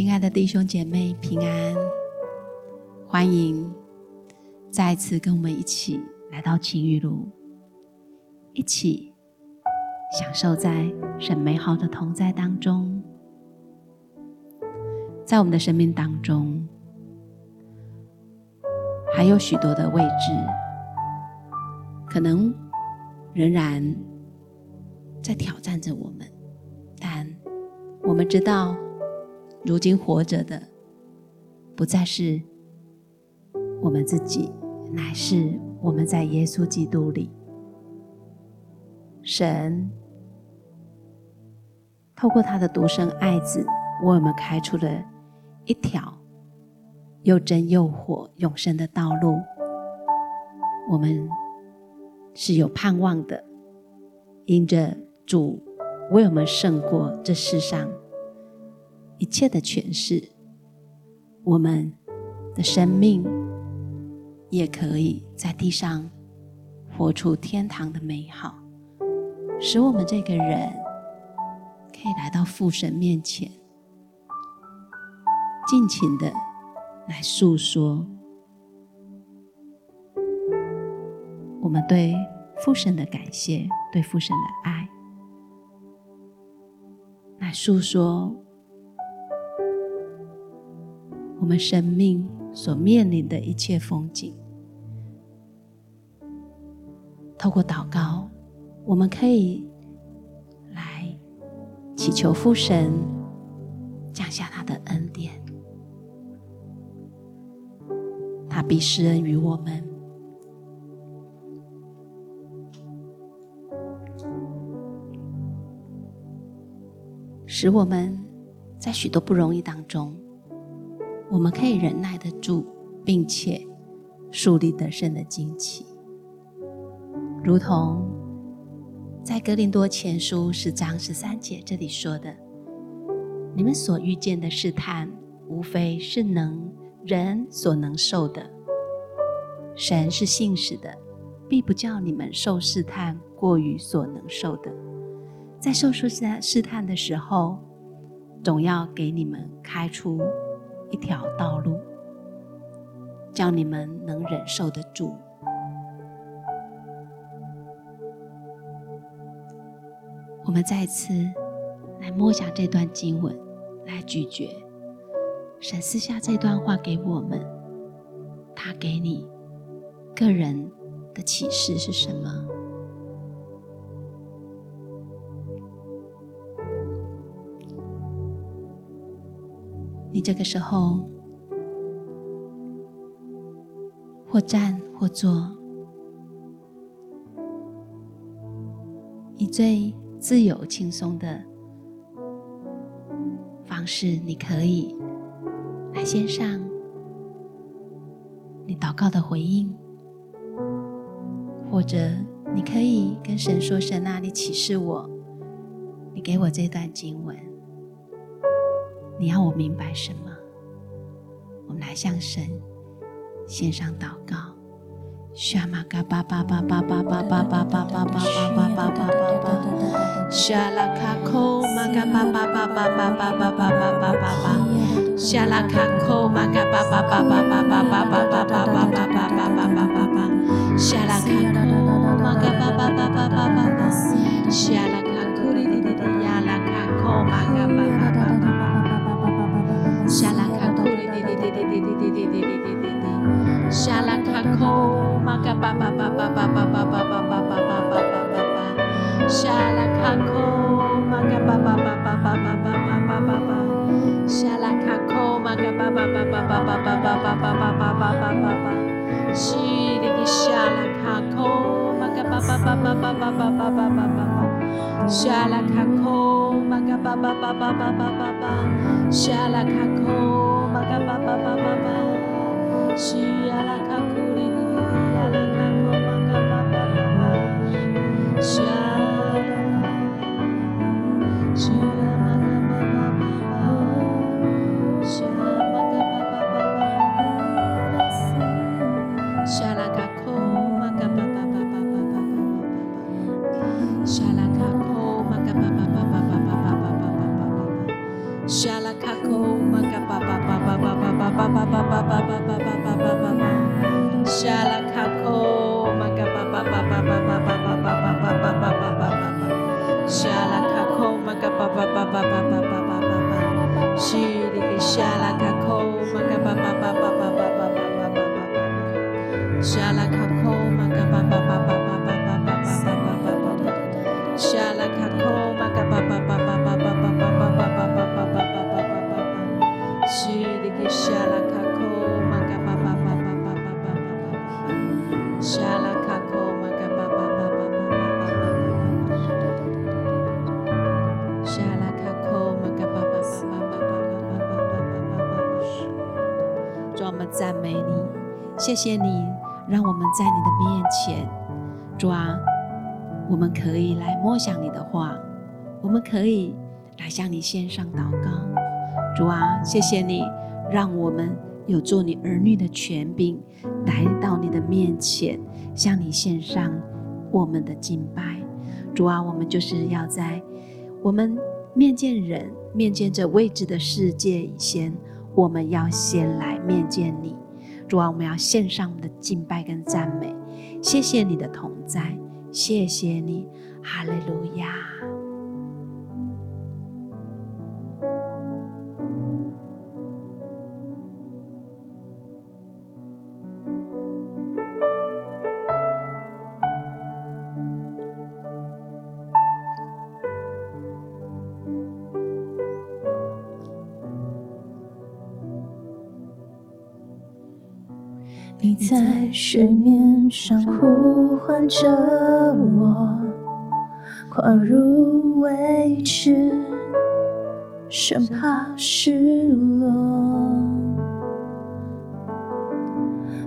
亲爱的弟兄姐妹平安，欢迎再次跟我们一起来到晴雨路，一起享受在神美好的同在当中。在我们的生命当中，还有许多的位置，可能仍然在挑战着我们，但我们知道。如今活着的，不再是我们自己，乃是我们在耶稣基督里。神透过他的独生爱子，为我们开出了一条又真又活永生的道路。我们是有盼望的，因着主为我们胜过这世上。一切的诠释，我们的生命也可以在地上活出天堂的美好，使我们这个人可以来到父神面前，尽情的来诉说我们对父神的感谢，对父神的爱，来诉说。我们生命所面临的一切风景，透过祷告，我们可以来祈求父神降下他的恩典，他必施恩于我们，使我们在许多不容易当中。我们可以忍耐得住，并且树立得胜的旌旗，如同在格林多前书十章十三节这里说的：“你们所遇见的试探，无非是能人所能受的。神是信实的，必不叫你们受试探过于所能受的。在受试试试探的时候，总要给你们开出。”一条道路，叫你们能忍受得住。我们再次来默想这段经文，来咀嚼审视下这段话给我们。他给你个人的启示是什么？你这个时候，或站或坐，以最自由、轻松的方式，你可以来献上你祷告的回应，或者你可以跟神说：“神啊，你启示我，你给我这段经文。”你要我明白什么？我们来向神献上祷告。沙玛嘎巴巴巴巴巴巴巴巴巴巴巴巴巴巴巴，沙拉卡库玛嘎巴巴巴巴巴巴巴巴巴巴巴，沙拉卡库玛嘎巴巴巴巴巴巴巴巴巴巴巴巴巴巴巴巴，沙拉卡库玛嘎巴巴巴巴巴巴巴，沙拉卡库哩哩哩哩呀拉卡库玛嘎巴巴。哩哩哩哩哩哩哩，沙拉卡库玛嘎巴巴巴巴巴巴巴巴巴巴巴巴巴巴，沙拉卡库玛嘎巴巴巴巴巴巴巴巴巴巴巴，沙拉卡库玛嘎巴巴巴巴巴巴巴巴巴巴巴巴巴巴，西里吉沙拉卡库玛嘎巴巴巴巴巴巴巴巴巴巴巴，沙拉卡库玛嘎巴巴巴巴巴巴巴巴。沙拉卡库呀啦卡巴巴巴巴巴，呀啦卡库里，呀啦卡库玛卡巴巴呀巴，呀啦卡。巴巴巴巴巴巴巴巴巴巴巴，沙拉卡库玛嘎巴巴巴巴巴巴巴巴巴巴巴巴巴巴巴巴，沙拉卡库玛嘎巴巴巴巴巴巴巴巴巴巴，西里克沙拉卡库玛嘎巴巴巴巴巴巴巴巴巴巴巴，沙拉卡谢谢你，让我们在你的面前，主啊。我们可以来默想你的话，我们可以来向你献上祷告。主啊，谢谢你，让我们有做你儿女的权柄，来到你的面前，向你献上我们的敬拜。主啊，我们就是要在我们面见人、面见这未知的世界以前，我们要先来面见你。主啊，我们要献上我们的敬拜跟赞美。谢谢你的同在。谢谢你，哈利路亚。水面上呼唤着我，跨入未知，生怕失落。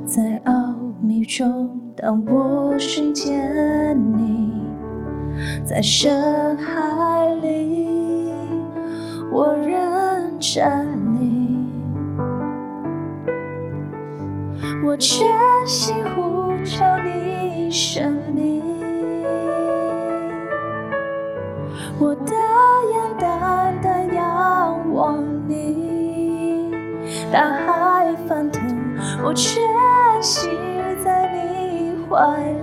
在奥秘中，当我寻见你，在深海里，我仍站立。我全心呼求你生命，我的眼淡淡仰望你，大海翻腾，我全心在你怀里，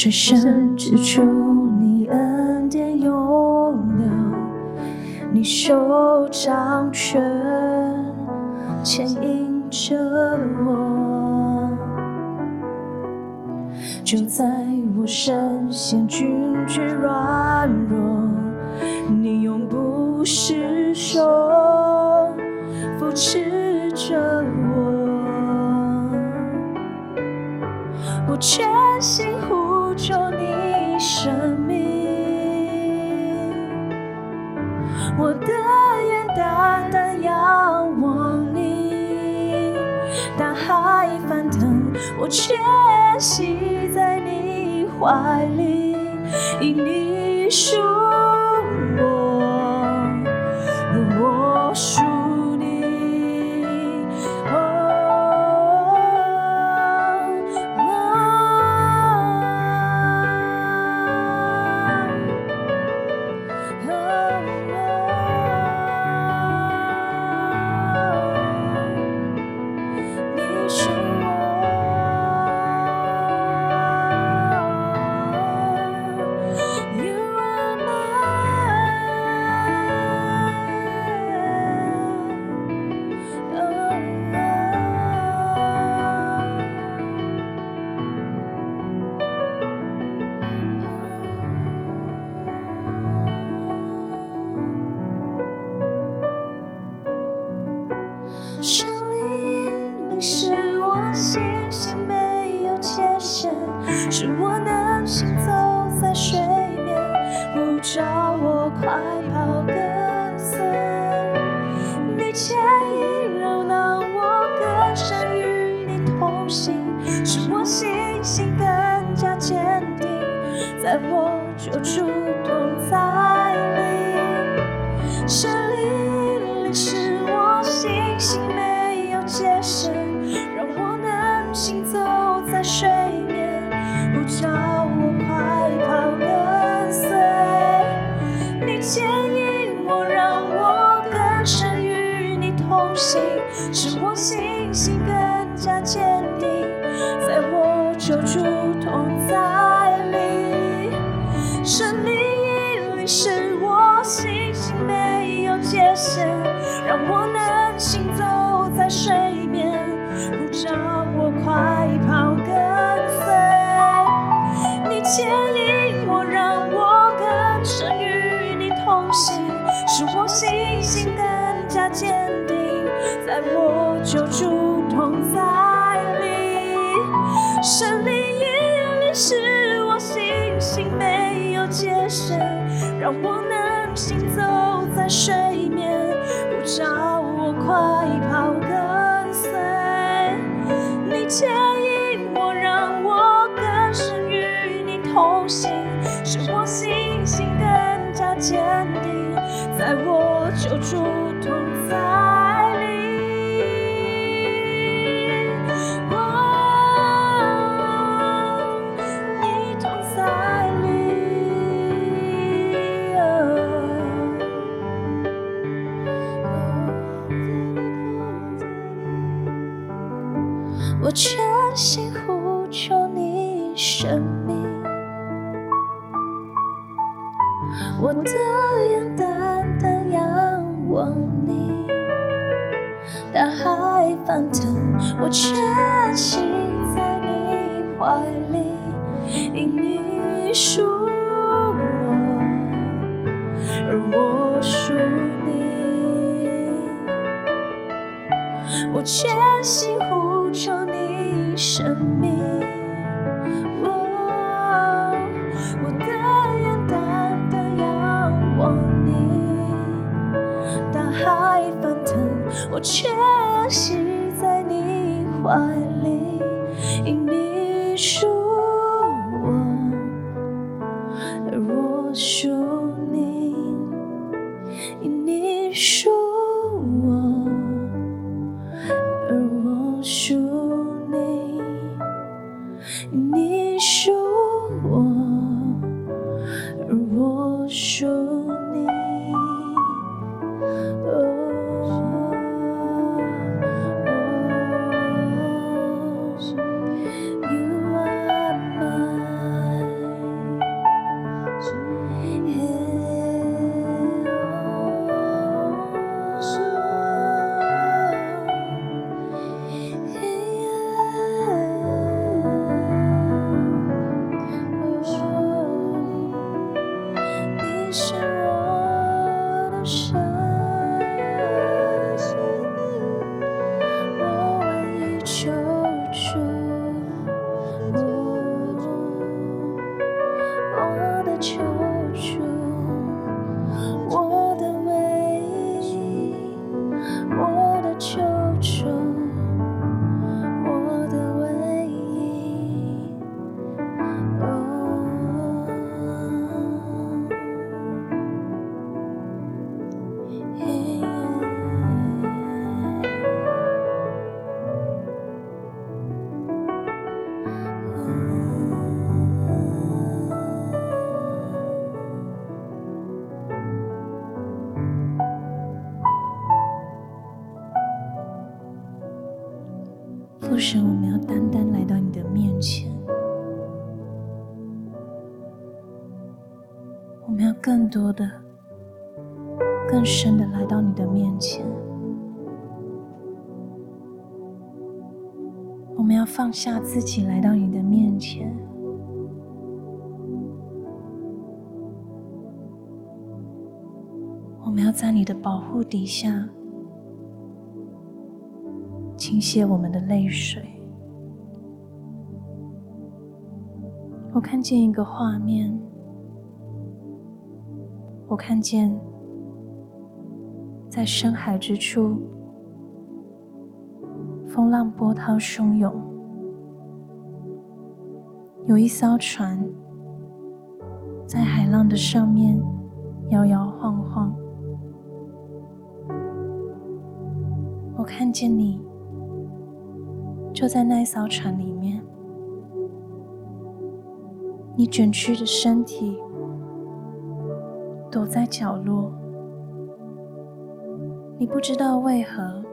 水深之处，你恩典永留，你手掌权牵引着我，就在我身陷惧惧软弱，你永不失手扶持着我，我全心呼求你生命，我的眼单单仰望你，大海翻腾，我全系在你怀里，因你属界限，让我能行走在水面，不叫我快跑跟随。你牵引我，让我更深与你同行，使我信心更加坚定，在我救主同找我快跑跟随。你牵我全心在你怀里，因你属我，而我属你。我全心呼求你生命，我我的眼单单仰望你，大海翻腾，我全心你更多的、更深的来到你的面前，我们要放下自己来到你的面前，我们要在你的保护底下。倾泻我们的泪水。我看见一个画面，我看见在深海之处，风浪波涛汹涌，有一艘船在海浪的上面摇摇晃晃。我看见你。就在那艘船里面，你卷曲的身体躲在角落，你不知道为何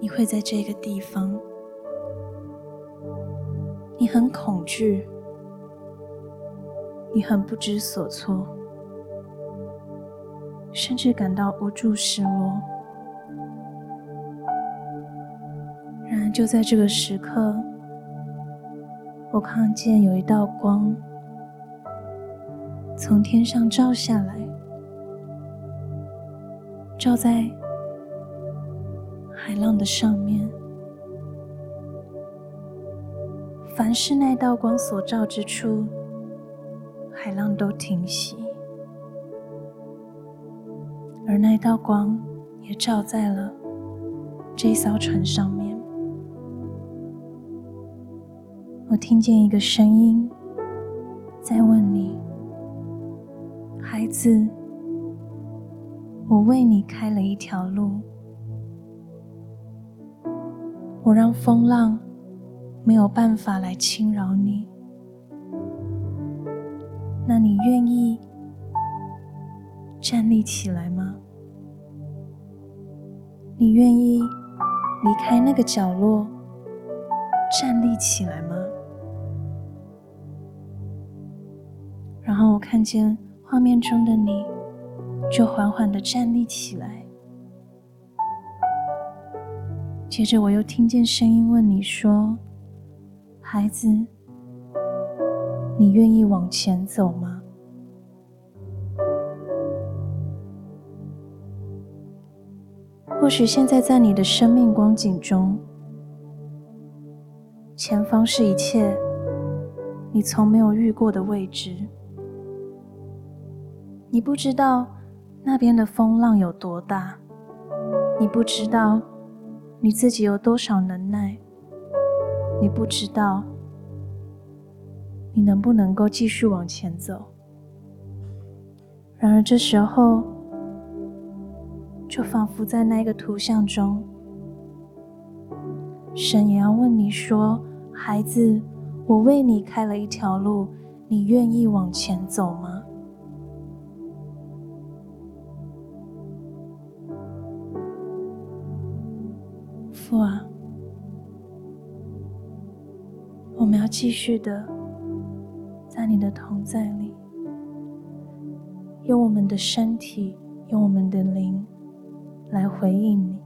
你会在这个地方，你很恐惧，你很不知所措，甚至感到无助、失落。然而，就在这个时刻，我看见有一道光从天上照下来，照在海浪的上面。凡是那道光所照之处，海浪都停息，而那道光也照在了这艘船上面。我听见一个声音在问你：“孩子，我为你开了一条路，我让风浪没有办法来侵扰你。那你愿意站立起来吗？你愿意离开那个角落，站立起来吗？”然后我看见画面中的你，就缓缓地站立起来。接着我又听见声音问你说：“孩子，你愿意往前走吗？”或许现在在你的生命光景中，前方是一切你从没有遇过的未知。你不知道那边的风浪有多大，你不知道你自己有多少能耐，你不知道你能不能够继续往前走。然而这时候，就仿佛在那个图像中，神也要问你说：“孩子，我为你开了一条路，你愿意往前走吗？”父啊，我们要继续的在你的同在里，用我们的身体，用我们的灵来回应你。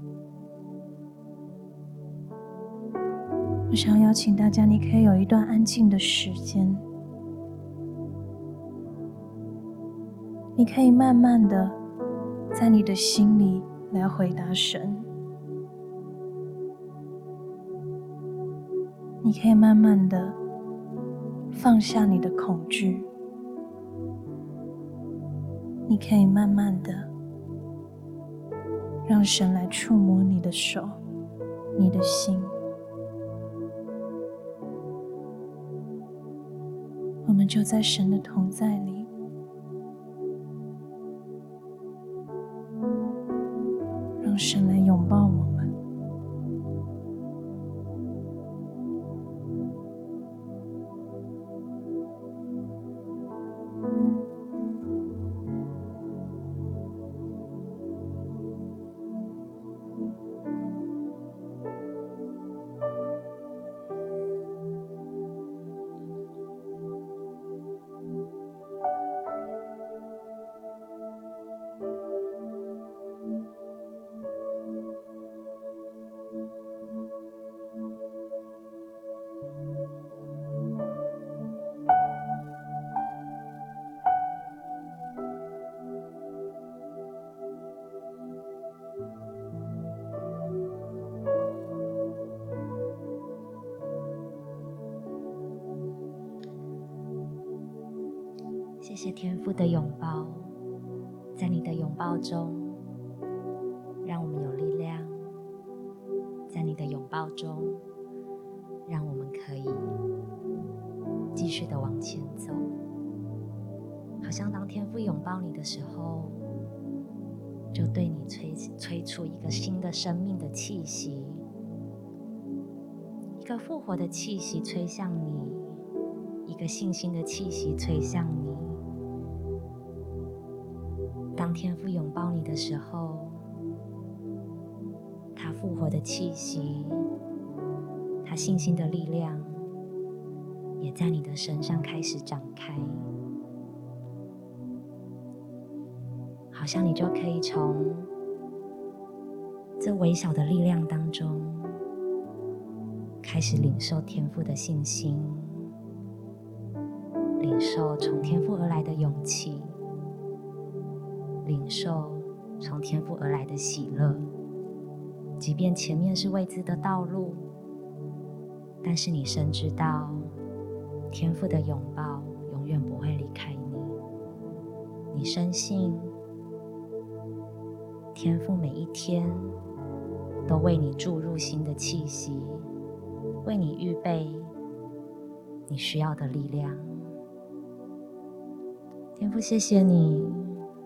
我想邀请大家，你可以有一段安静的时间，你可以慢慢的在你的心里来回答神。你可以慢慢的放下你的恐惧，你可以慢慢的让神来触摸你的手、你的心。我们就在神的同在里，谢谢天父的拥抱，在你的拥抱中，让我们有力量；在你的拥抱中，让我们可以继续的往前走。好像当天父拥抱你的时候，就对你吹吹出一个新的生命的气息，一个复活的气息吹向你，一个信心的气息吹向你。天父拥抱你的时候，他复活的气息，他信心的力量，也在你的身上开始展开，好像你就可以从这微小的力量当中，开始领受天赋的信心，领受从天赋而来的勇气，领受从天父而来的喜乐。即便前面是未知的道路，但是你深知道，天父的拥抱永远不会离开你。你深信，天赋每一天都为你注入新的气息，为你预备你需要的力量。天赋，谢谢你，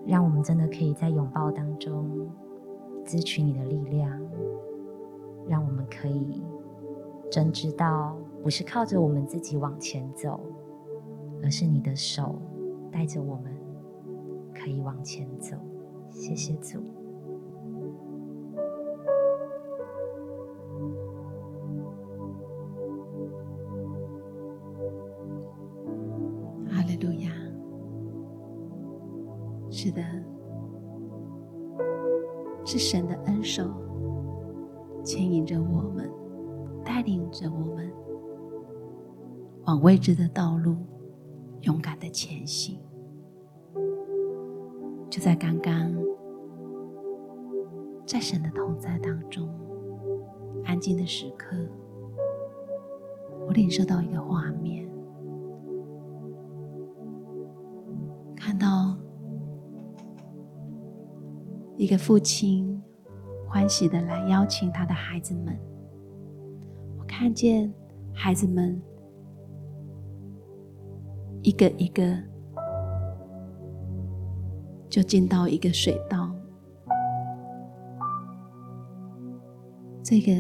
让我们真的可以在拥抱当中汲取你的力量，让我们可以真知道，不是靠着我们自己往前走，而是你的手带着我们可以往前走。谢谢主。是神的恩手牵引着我们，带领着我们往未知的道路勇敢的前行。就在刚刚，在神的同在当中，安静的时刻，我领受到一个画面，一个父亲欢喜的来邀请他的孩子们。我看见孩子们一个一个就进到一个水道，这个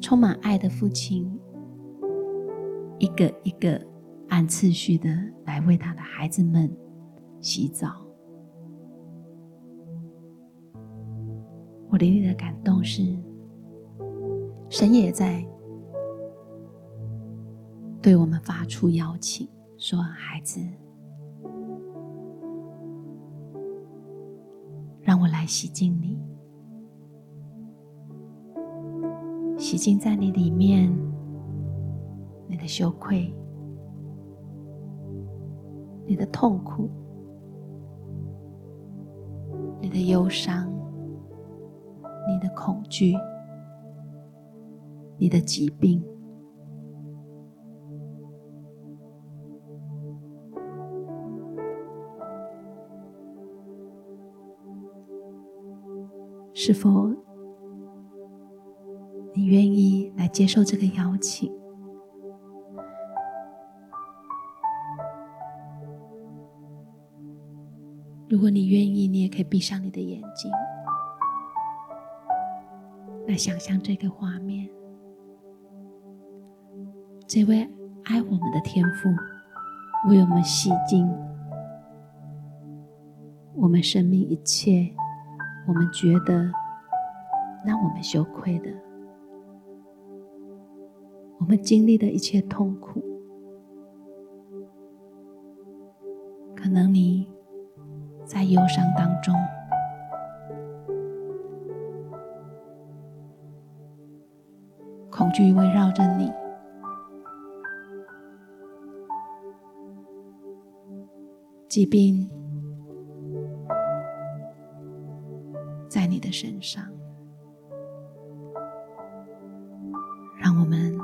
充满爱的父亲一个一个按次序的来为他的孩子们洗澡。我里里的感动是，神也在对我们发出邀请，说：“孩子，让我来洗净你，洗净在你里面，你的羞愧，你的痛苦，你的忧伤。”的恐惧，你的疾病，是否你愿意来接受这个邀请？如果你愿意，你也可以闭上你的眼睛。来想象这个画面，这位爱我们的天父为我们洗净我们生命一切我们觉得让我们羞愧的，我们经历的一切痛苦，可能你在忧伤当中。惧围绕着你，疾病在你的身上，让我们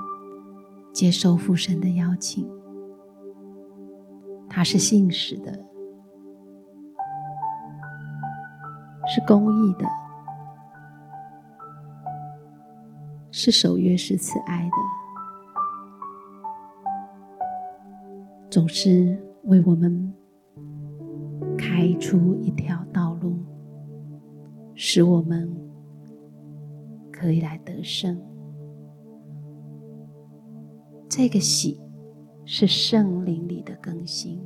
接受父神的邀请。他是信实的，是公义的。是守约、是慈爱的，总是为我们开出一条道路，使我们可以来得胜。这个喜是圣灵里的更新，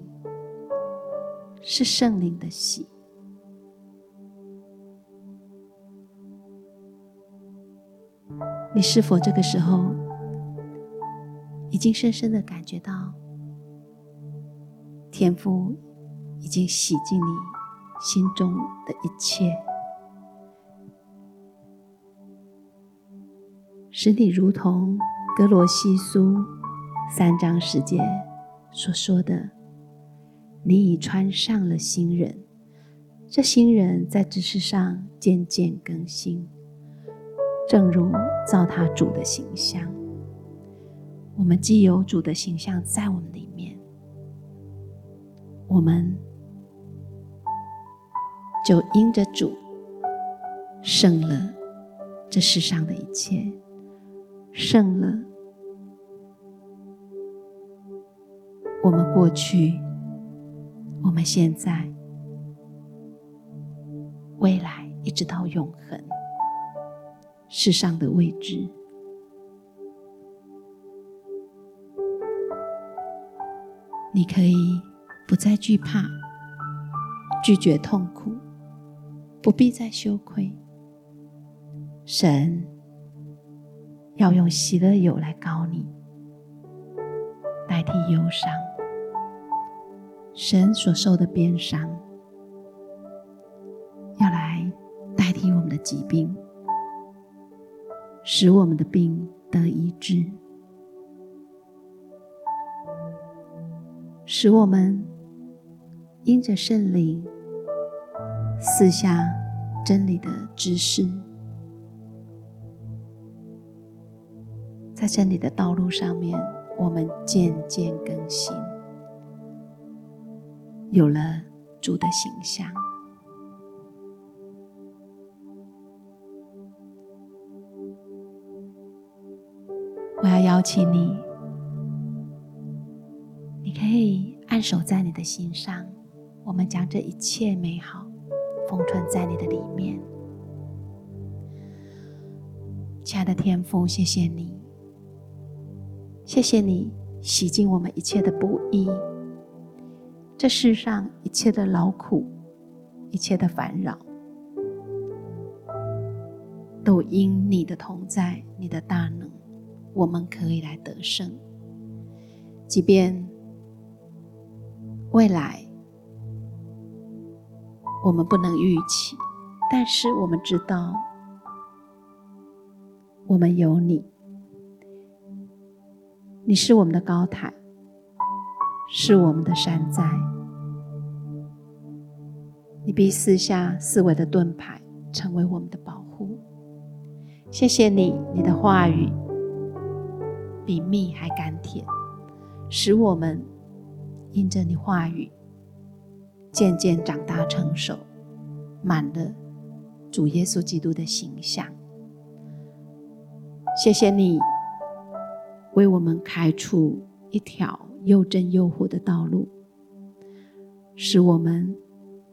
是圣灵的喜。你是否这个时候已经深深的感觉到，天父已经洗净你心中的一切，使你如同格罗西书三章十节所说的，你已穿上了新人，这新人在知识上渐渐更新。正如造他主的形象，我们既有主的形象在我们里面，我们就因着主胜了这世上的一切，胜了我们过去、我们现在、未来，一直到永恒。世上的未知，你可以不再惧怕，拒绝痛苦，不必再羞愧。神要用喜乐油来膏你，代替忧伤。神所受的鞭伤，要来代替我们的疾病。使我们的病得医治，使我们因着圣灵四下真理的知识，在真理的道路上面，我们渐渐更新，有了主的形象。邀请你，你可以按手在你的心上。我们将这一切美好封存在你的里面。亲爱的天父，谢谢你，谢谢你洗净我们一切的不义，这世上一切的劳苦，一切的烦扰，都因你的同在，你的大能。我们可以来得胜，即便未来我们不能预期，但是我们知道，我们有你，你是我们的高台，是我们的山寨，你必赐下四围的盾牌，成为我们的保护。谢谢你，你的话语。比蜜还甘甜，使我们因着你话语渐渐长大成熟，满了主耶稣基督的形象。谢谢你为我们开出一条又真又活的道路，使我们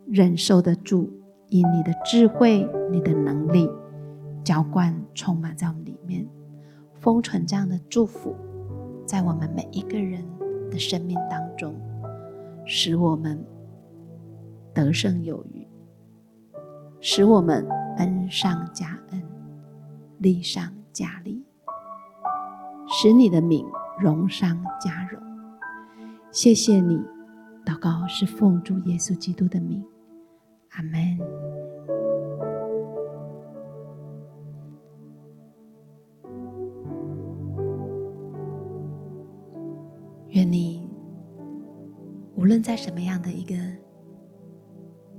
忍受得住，因你的智慧、你的能力浇灌充满在我们里面。封存这样的祝福，在我们每一个人的生命当中，使我们得胜有余，使我们恩上加恩，利上加利，使你的名荣上加荣。谢谢你，祷告是奉主耶稣基督的名，阿门。愿你无论在什么样的一个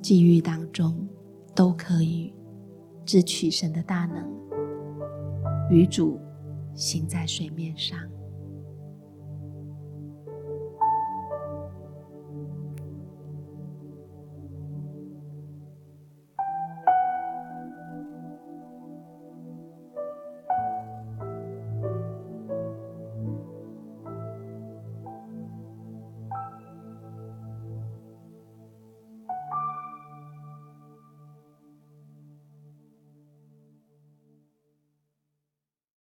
际遇当中，都可以智取神的大能，与主行在水面上。